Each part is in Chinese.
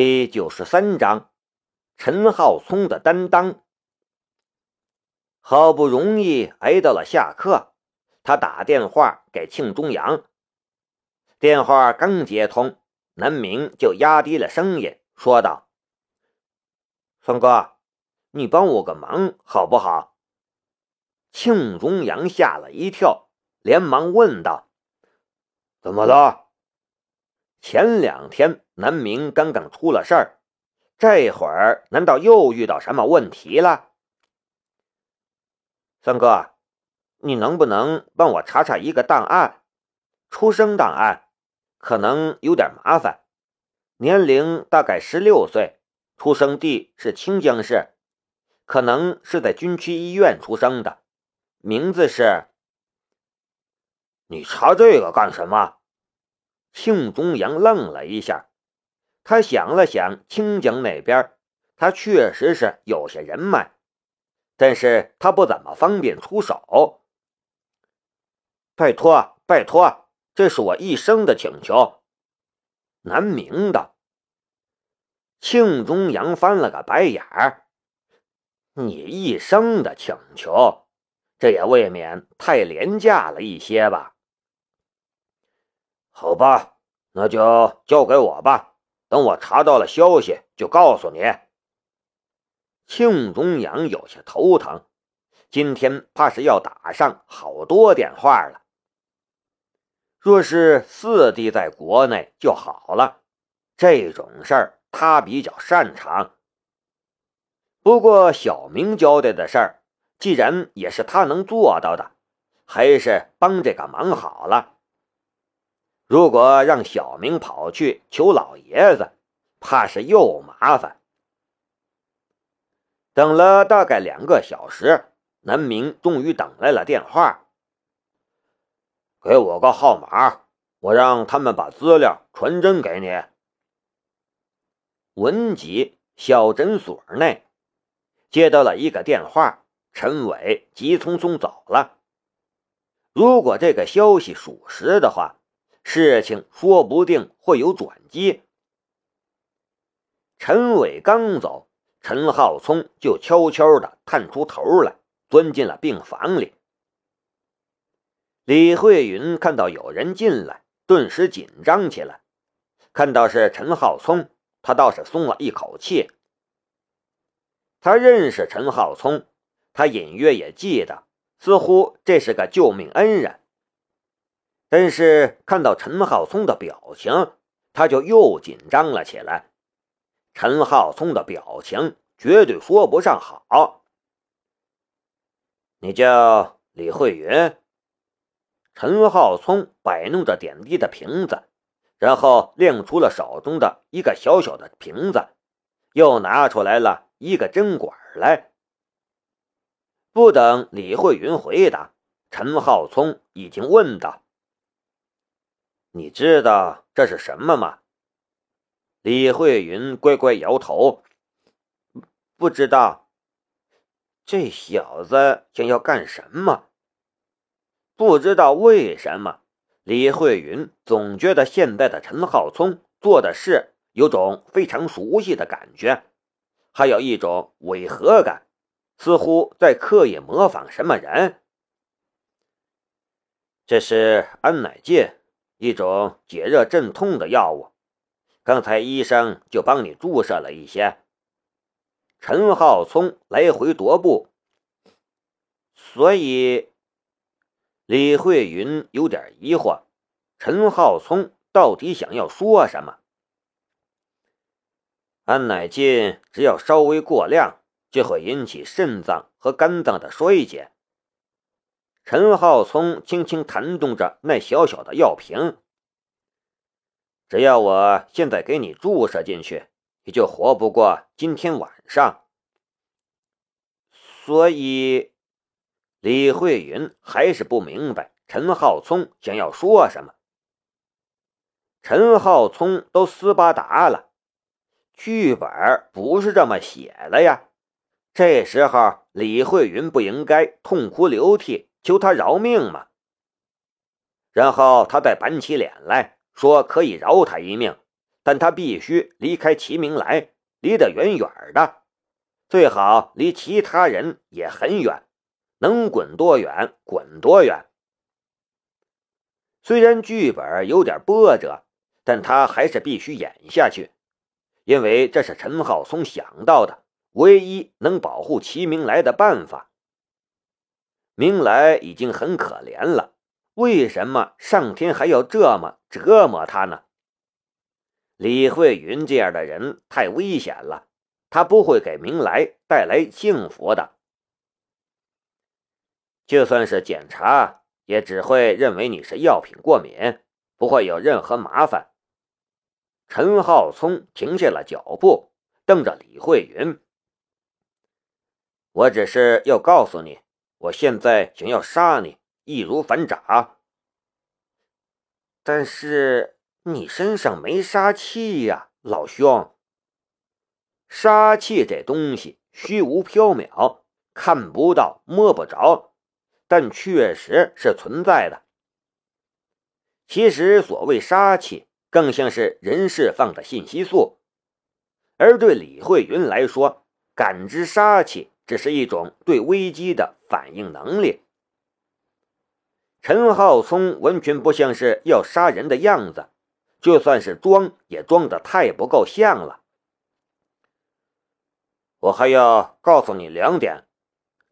第九十三章，陈浩聪的担当。好不容易挨到了下课，他打电话给庆中阳。电话刚接通，南明就压低了声音说道：“孙哥，你帮我个忙好不好？”庆中阳吓了一跳，连忙问道：“怎么了？”前两天南明刚刚出了事儿，这会儿难道又遇到什么问题了？三哥，你能不能帮我查查一个档案？出生档案，可能有点麻烦。年龄大概十六岁，出生地是清江市，可能是在军区医院出生的。名字是……你查这个干什么？庆中阳愣了一下，他想了想，清江那边他确实是有些人脉，但是他不怎么方便出手。拜托，拜托，这是我一生的请求。南明的。庆中阳翻了个白眼儿：“你一生的请求，这也未免太廉价了一些吧？”好吧，那就交给我吧。等我查到了消息，就告诉你。庆中阳有些头疼，今天怕是要打上好多电话了。若是四弟在国内就好了，这种事儿他比较擅长。不过小明交代的事儿，既然也是他能做到的，还是帮这个忙好了。如果让小明跑去求老爷子，怕是又麻烦。等了大概两个小时，南明终于等来了电话。给我个号码，我让他们把资料传真给你。文集小诊所内，接到了一个电话，陈伟急匆匆走了。如果这个消息属实的话。事情说不定会有转机。陈伟刚走，陈浩聪就悄悄的探出头来，钻进了病房里。李慧云看到有人进来，顿时紧张起来。看到是陈浩聪，他倒是松了一口气。他认识陈浩聪，他隐约也记得，似乎这是个救命恩人。但是看到陈浩聪的表情，他就又紧张了起来。陈浩聪的表情绝对说不上好。你叫李慧云？陈浩聪摆弄着点滴的瓶子，然后亮出了手中的一个小小的瓶子，又拿出来了一个针管来。不等李慧云回答，陈浩聪已经问道。你知道这是什么吗？李慧云乖乖摇头，不知道。这小子想要干什么？不知道为什么，李慧云总觉得现在的陈浩聪做的事有种非常熟悉的感觉，还有一种违和感，似乎在刻意模仿什么人。这是安乃近。一种解热镇痛的药物，刚才医生就帮你注射了一些。陈浩聪来回踱步，所以李慧云有点疑惑：陈浩聪到底想要说什么？安乃近只要稍微过量，就会引起肾脏和肝脏的衰竭。陈浩聪轻轻弹动着那小小的药瓶，只要我现在给你注射进去，你就活不过今天晚上。所以，李慧云还是不明白陈浩聪想要说什么。陈浩聪都斯巴达了，剧本不是这么写的呀。这时候，李慧云不应该痛哭流涕。求他饶命嘛！然后他再板起脸来说可以饶他一命，但他必须离开齐明来，离得远远的，最好离其他人也很远，能滚多远滚多远。虽然剧本有点波折，但他还是必须演下去，因为这是陈浩松想到的唯一能保护齐明来的办法。明来已经很可怜了，为什么上天还要这么折磨他呢？李慧云这样的人太危险了，他不会给明来带来幸福的。就算是检查。也只会认为你是药品过敏，不会有任何麻烦。陈浩聪停下了脚步，瞪着李慧云：“我只是要告诉你，我现在想要杀你，易如反掌。但是你身上没杀气呀，老兄。杀气这东西虚无缥缈，看不到，摸不着。”但确实是存在的。其实，所谓杀气，更像是人释放的信息素，而对李慧云来说，感知杀气只是一种对危机的反应能力。陈浩聪完全不像是要杀人的样子，就算是装，也装的太不够像了。我还要告诉你两点。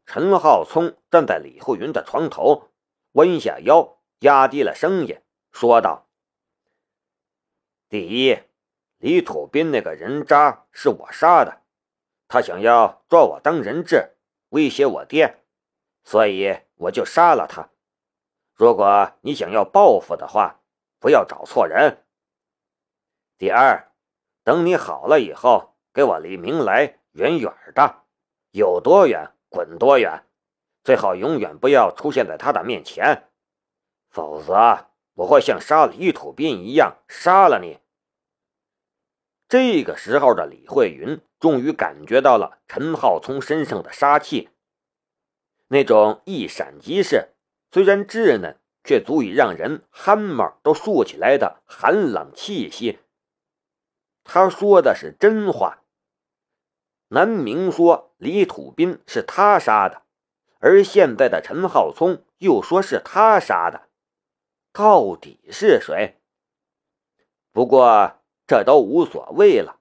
陈浩聪站在李慧云的床头，弯下腰，压低了声音说道：“第一，李土斌那个人渣是我杀的，他想要抓我当人质，威胁我爹，所以我就杀了他。如果你想要报复的话，不要找错人。第二，等你好了以后，给我离明来远远的，有多远？”滚多远？最好永远不要出现在他的面前，否则我会像杀李土斌一样杀了你。这个时候的李慧云终于感觉到了陈浩聪身上的杀气，那种一闪即逝，虽然稚嫩，却足以让人汗毛都竖起来的寒冷气息。他说的是真话。南明说李土斌是他杀的，而现在的陈浩聪又说是他杀的，到底是谁？不过这都无所谓了。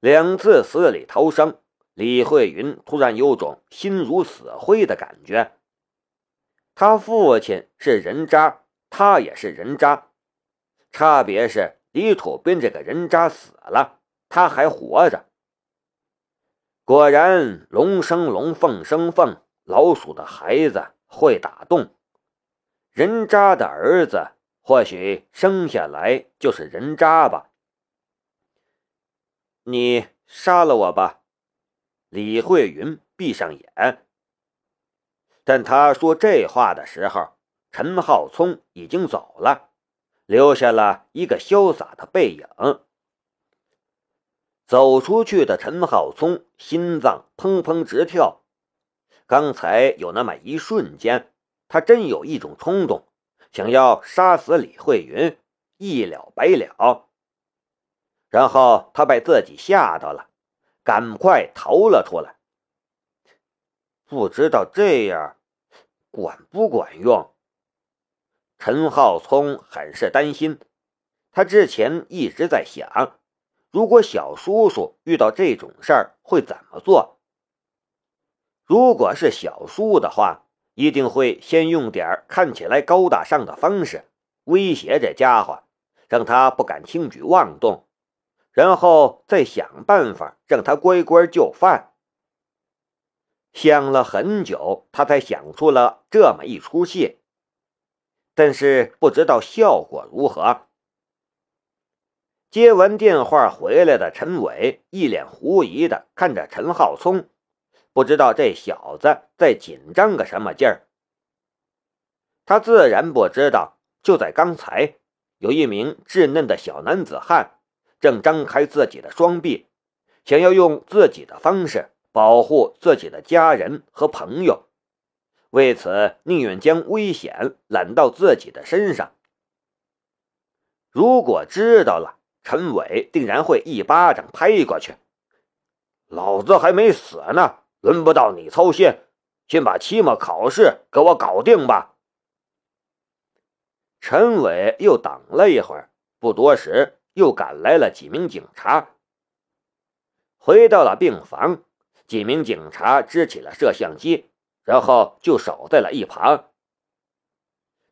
两次死里逃生，李慧云突然有种心如死灰的感觉。他父亲是人渣，他也是人渣，差别是李土斌这个人渣死了，他还活着。果然，龙生龙，凤生凤，老鼠的孩子会打洞，人渣的儿子或许生下来就是人渣吧。你杀了我吧，李慧云闭上眼。但他说这话的时候，陈浩聪已经走了，留下了一个潇洒的背影。走出去的陈浩聪心脏砰砰直跳，刚才有那么一瞬间，他真有一种冲动，想要杀死李慧云，一了百了。然后他被自己吓到了，赶快逃了出来。不知道这样管不管用？陈浩聪很是担心，他之前一直在想。如果小叔叔遇到这种事儿会怎么做？如果是小叔的话，一定会先用点看起来高大上的方式威胁这家伙，让他不敢轻举妄动，然后再想办法让他乖乖就范。想了很久，他才想出了这么一出戏，但是不知道效果如何。接完电话回来的陈伟一脸狐疑的看着陈浩聪，不知道这小子在紧张个什么劲儿。他自然不知道，就在刚才，有一名稚嫩的小男子汉正张开自己的双臂，想要用自己的方式保护自己的家人和朋友，为此宁愿将危险揽到自己的身上。如果知道了。陈伟定然会一巴掌拍过去。老子还没死呢，轮不到你操心，先把期末考试给我搞定吧。陈伟又等了一会儿，不多时，又赶来了几名警察。回到了病房，几名警察支起了摄像机，然后就守在了一旁。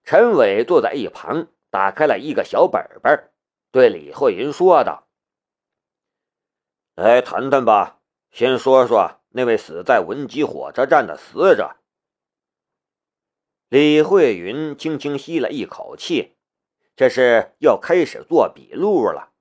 陈伟坐在一旁，打开了一个小本本，对李慧云说道：“来谈谈吧，先说说那位死在文集火车站的死者。李慧云轻轻吸了一口气这是要开始做笔录了。